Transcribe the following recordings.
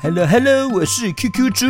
Hello Hello，我是 QQ 猪。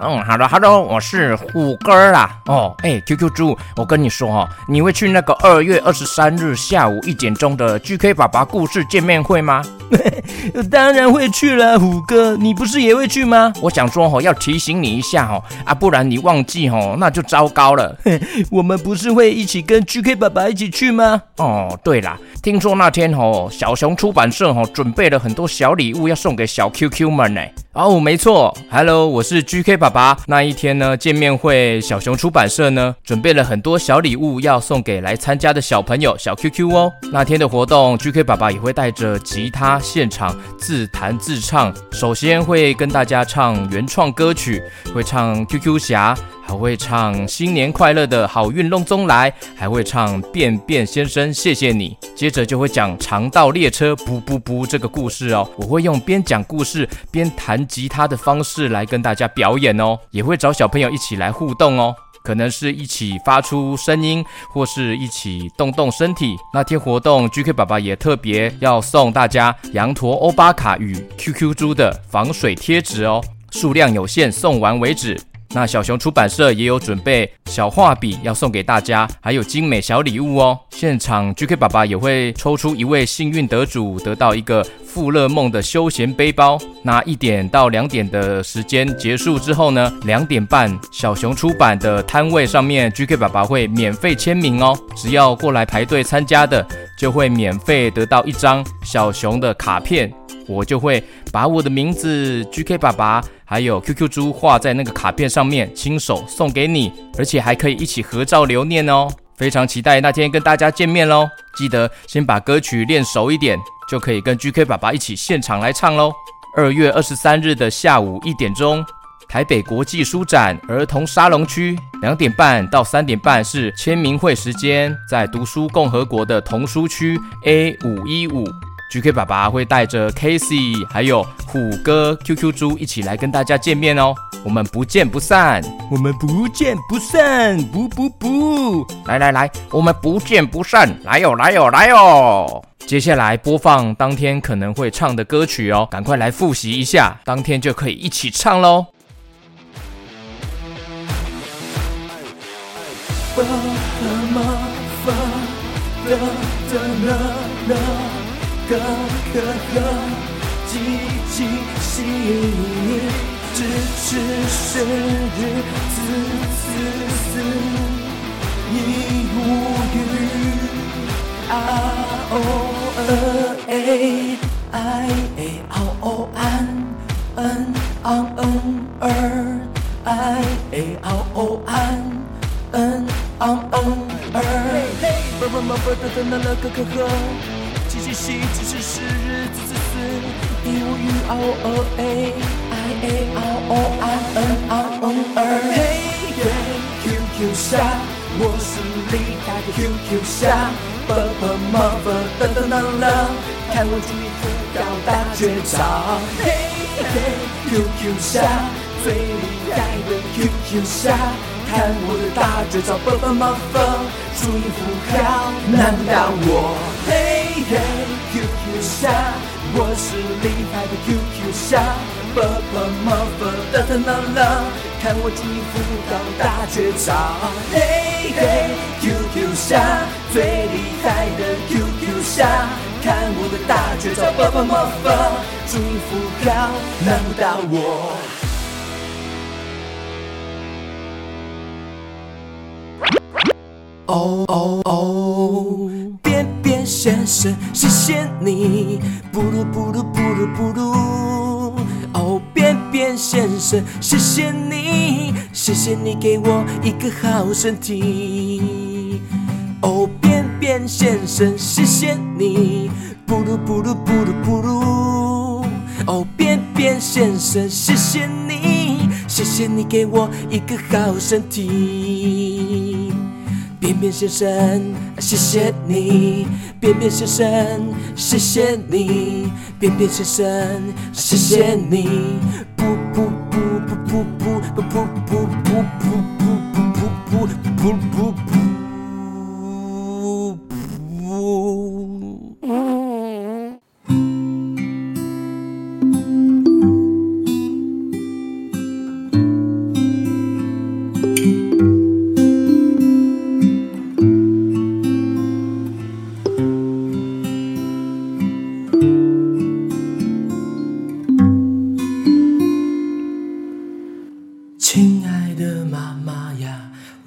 嗯，Hello Hello，我是虎哥啦。哦，哎，QQ 猪，我跟你说哈，你会去那个二月二十三日下午一点钟的 GK 爸爸故事见面会吗？当然会去了，虎哥，你不是也会去吗？我想说哈，要提醒你一下哈，啊，不然你忘记哈，那就糟糕了。我们不是会一起跟 GK 爸爸一起去吗？哦，对啦，听说那天哈，小熊出版社哈准备了很多小礼物要送给小 QQ 们呢。哦，没错，Hello，我是 GK 爸爸。那一天呢，见面会，小熊出版社呢准备了很多小礼物要送给来参加的小朋友小 QQ 哦。那天的活动，GK 爸爸也会带着吉他现场自弹自唱。首先会跟大家唱原创歌曲，会唱 QQ 侠。还会唱新年快乐的好运隆中来，还会唱便便先生谢谢你。接着这就会讲肠道列车不不不这个故事哦。我会用边讲故事边弹吉他的方式来跟大家表演哦，也会找小朋友一起来互动哦，可能是一起发出声音，或是一起动动身体。那天活动，GK 爸爸也特别要送大家羊驼欧巴卡与 QQ 猪的防水贴纸哦，数量有限，送完为止。那小熊出版社也有准备小画笔要送给大家，还有精美小礼物哦。现场 GK 爸爸也会抽出一位幸运得主，得到一个富乐梦的休闲背包。那一点到两点的时间结束之后呢，两点半小熊出版的摊位上面，GK 爸爸会免费签名哦。只要过来排队参加的，就会免费得到一张小熊的卡片。我就会把我的名字 GK 爸爸还有 QQ 猪画在那个卡片上面，亲手送给你，而且还可以一起合照留念哦。非常期待那天跟大家见面喽！记得先把歌曲练熟一点，就可以跟 GK 爸爸一起现场来唱喽。二月二十三日的下午一点钟，台北国际书展儿童沙龙区，两点半到三点半是签名会时间，在读书共和国的童书区 A 五一五。GK 爸爸会带着 Casey 还有虎哥 QQ 猪一起来跟大家见面哦，我们不见不散，我们不见不散，不不不，来来来，我们不见不散，来哟来哟来哟。接下来播放当天可能会唱的歌曲哦，赶快来复习一下，当天就可以一起唱喽。歌歌歌，激起心意，只是生日，此此此，已无语。啊哦呃哎，哎哎哦哦安，嗯昂嗯儿，哎哎哦哦安，嗯昂嗯儿。嘻嘻，其实是日子死，一五五二二 A I A R O I N R O R。嘿耶，QQ 侠，我是李，QQ 侠 b b m b 噔噔噔噔，看我出一个高大绝招。嘿嘿，QQ 侠，最厉害的 QQ 侠。看我的大绝招。啵啵么啵，注意副高，难不倒我。嘿。Hey, QQ 侠，我是厉害的 QQ 侠，啵啵么啵噔噔噔噔，看我注意副高大绝招。嘿嘿，QQ 侠，最厉害的 QQ 侠，看我的大绝招，啵啵么啵，注意副高，难不倒我。哦哦哦。先生，谢谢你，布鲁布鲁布鲁布鲁。哦，便便先生，谢谢你，谢谢你给我一个好身体。哦，便便先生，谢谢你，布鲁布鲁布鲁布鲁。哦，便便先生，谢谢你，谢谢你给我一个好身体。便便先生，谢谢你。便便先生，谢谢你。便便先生，谢谢你。不不不不不不不不不不不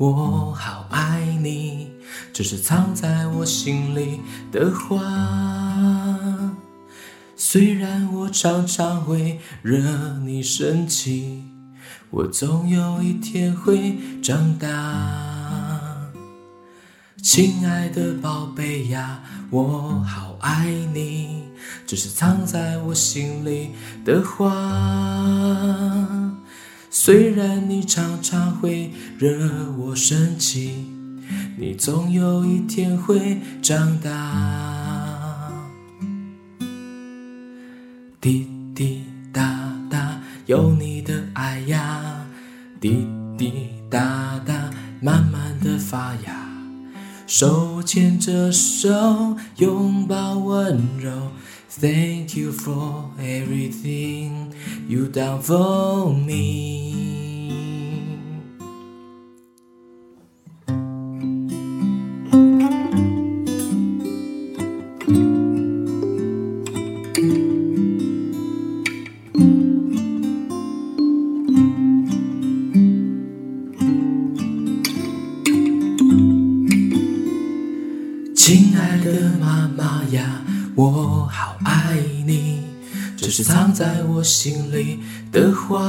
我好爱你这是藏在我心里的话。虽然我常常会惹你生气，我总有一天会长大。亲爱的宝贝呀，我好爱你，这是藏在我心里的话。虽然你常常会惹我生气，你总有一天会长大。滴滴答答，有你的爱呀，滴滴答答，慢慢的发芽。手牵着手，拥抱温柔。Thank you for everything you down for me。亲爱的妈妈呀，我好爱，这是藏在我心里的话。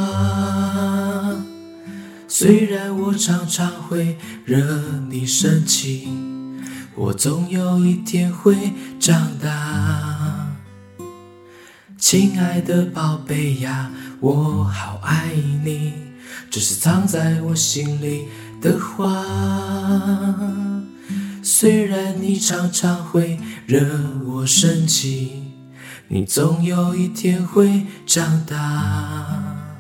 虽然我常常会惹你生气，我总有一天会长大。亲爱的宝贝呀，我好爱你，这是藏在我心里的话。虽然你常常会惹我生气，你总有一天会长大。